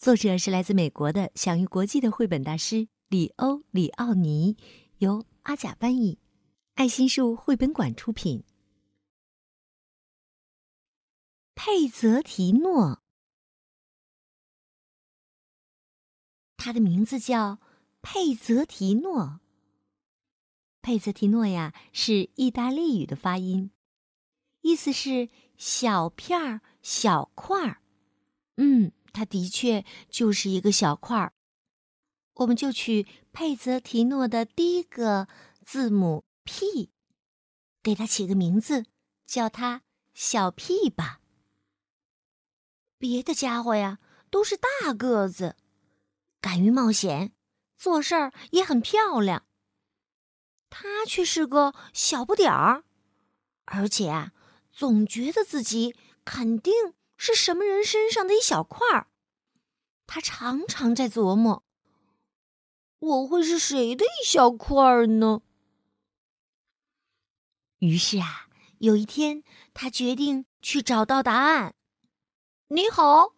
作者是来自美国的享誉国际的绘本大师里欧·里奥尼，由阿甲翻译，爱心树绘本馆出品。佩泽提诺，他的名字叫佩泽提诺。佩泽提诺呀，是意大利语的发音，意思是小片儿、小块儿。嗯。他的确就是一个小块儿，我们就取佩泽提诺的第一个字母 P，给他起个名字，叫他小 P 吧。别的家伙呀都是大个子，敢于冒险，做事儿也很漂亮。他却是个小不点儿，而且啊，总觉得自己肯定。是什么人身上的一小块儿？他常常在琢磨：我会是谁的一小块儿呢？于是啊，有一天，他决定去找到答案。你好，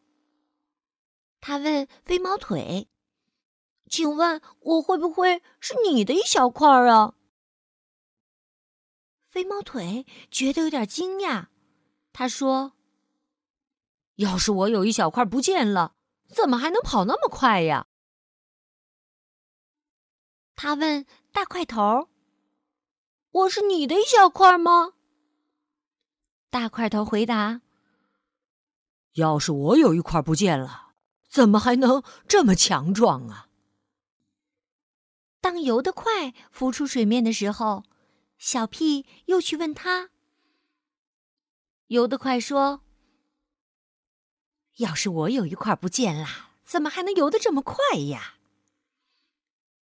他问飞毛腿：“请问我会不会是你的一小块儿啊？”飞毛腿觉得有点惊讶，他说。要是我有一小块不见了，怎么还能跑那么快呀？他问大块头：“我是你的一小块吗？”大块头回答：“要是我有一块不见了，怎么还能这么强壮啊？”当游得快浮出水面的时候，小屁又去问他：“游得快说。”要是我有一块不见了，怎么还能游得这么快呀？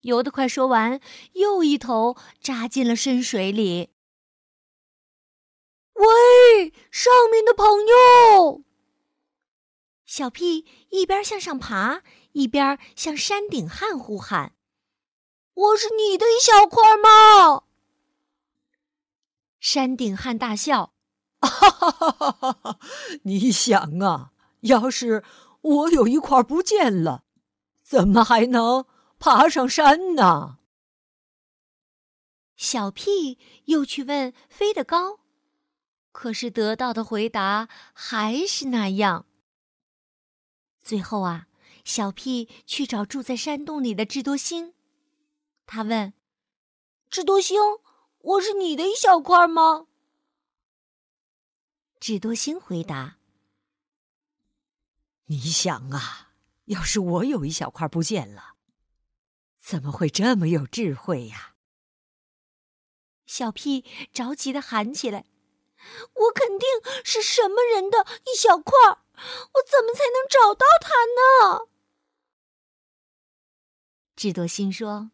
游得快，说完又一头扎进了深水里。喂，上面的朋友！小屁一边向上爬，一边向山顶汉呼喊：“我是你的一小块吗？”山顶汉大笑：“ 哈哈哈哈哈！你想啊！”要是我有一块不见了，怎么还能爬上山呢？小屁又去问飞得高，可是得到的回答还是那样。最后啊，小屁去找住在山洞里的智多星，他问：“智多星，我是你的一小块吗？”智多星回答。你想啊，要是我有一小块不见了，怎么会这么有智慧呀？小屁着急的喊起来：“我肯定是什么人的一小块我怎么才能找到他呢？”智多星说：“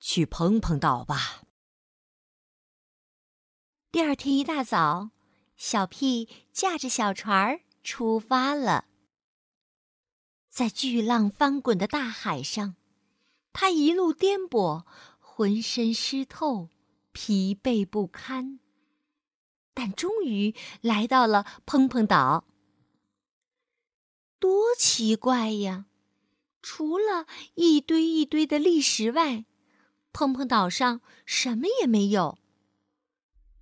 去碰碰岛吧。”第二天一大早，小屁驾着小船出发了。在巨浪翻滚的大海上，他一路颠簸，浑身湿透，疲惫不堪。但终于来到了碰碰岛。多奇怪呀！除了一堆一堆的砾石外，碰碰岛上什么也没有。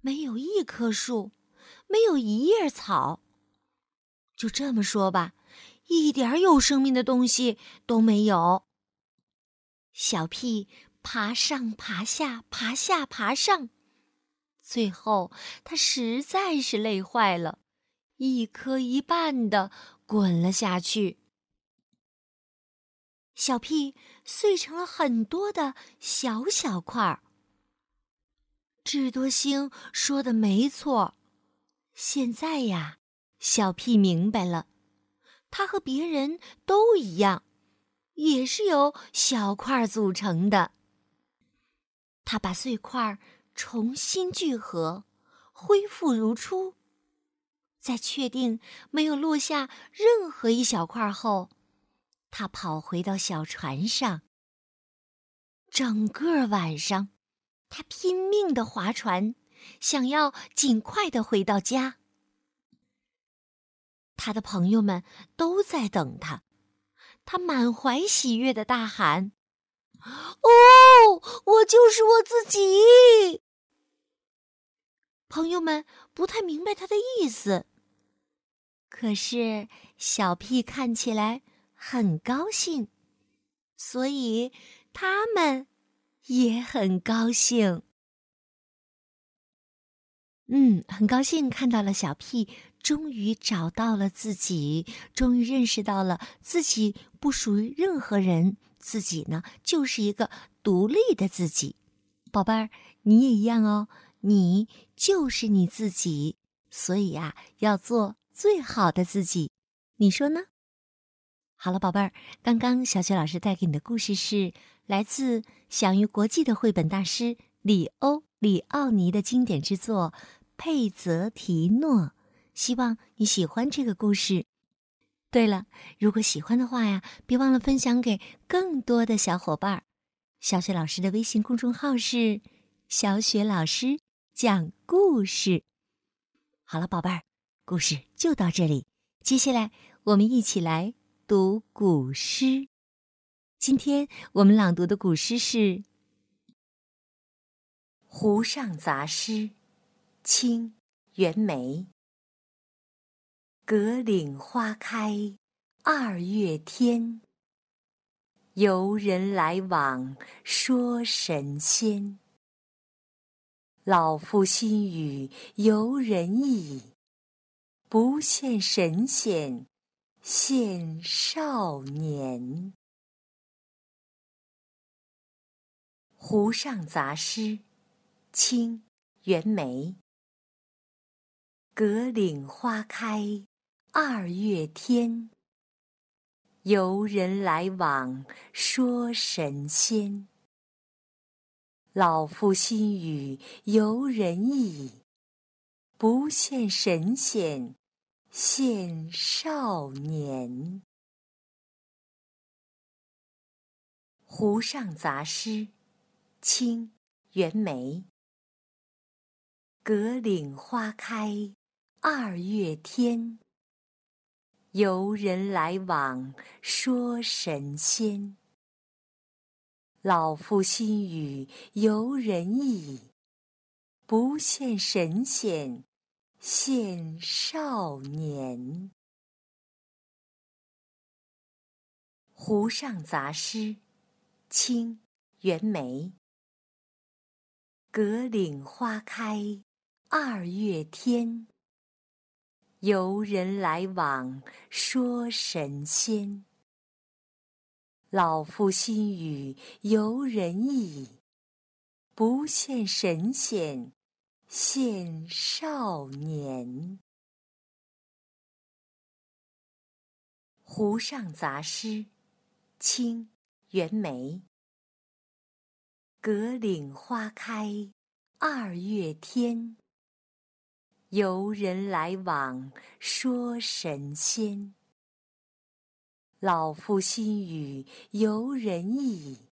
没有一棵树，没有一叶草。就这么说吧。一点有生命的东西都没有。小屁爬上爬下，爬下爬上，最后他实在是累坏了，一颗一半的滚了下去。小屁碎成了很多的小小块儿。智多星说的没错，现在呀，小屁明白了。他和别人都一样，也是由小块组成的。他把碎块重新聚合，恢复如初。在确定没有落下任何一小块后，他跑回到小船上。整个晚上，他拼命的划船，想要尽快的回到家。他的朋友们都在等他，他满怀喜悦的大喊：“哦，我就是我自己！”朋友们不太明白他的意思，可是小屁看起来很高兴，所以他们也很高兴。嗯，很高兴看到了小屁。终于找到了自己，终于认识到了自己不属于任何人，自己呢就是一个独立的自己。宝贝儿，你也一样哦，你就是你自己，所以呀，要做最好的自己，你说呢？好了，宝贝儿，刚刚小雪老师带给你的故事是来自享誉国际的绘本大师里欧·里奥尼的经典之作《佩泽提诺》。希望你喜欢这个故事。对了，如果喜欢的话呀，别忘了分享给更多的小伙伴。小雪老师的微信公众号是“小雪老师讲故事”。好了，宝贝儿，故事就到这里。接下来，我们一起来读古诗。今天我们朗读的古诗是《湖上杂诗》，清·袁枚。葛岭花开二月天，游人来往说神仙。老夫心语游人意，不羡神仙羡少年。《湖上杂诗》，清·袁枚。葛岭花开。二月天，游人来往说神仙。老夫心语游人意，不羡神仙羡少年。《湖上杂诗》，清·袁枚。葛岭花开二月天。游人来往说神仙。老夫心语游人意，不羡神仙羡少年。《湖上杂诗》，清·袁枚。葛岭花开二月天。游人来往说神仙。老夫心语游人意，不羡神仙羡少年。《湖上杂诗》，清·袁枚。葛岭花开二月天。游人来往说神仙。老夫心语游人意，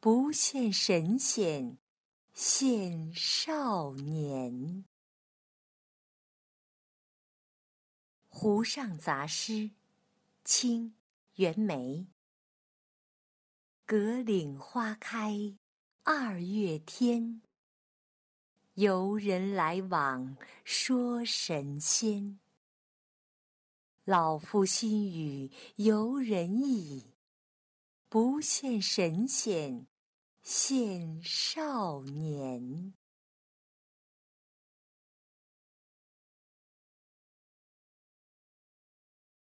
不羡神仙羡少年。《湖上杂诗》，清·袁枚。葛岭花开二月天。游人来往说神仙。老夫心语游人意，不羡神仙羡少年。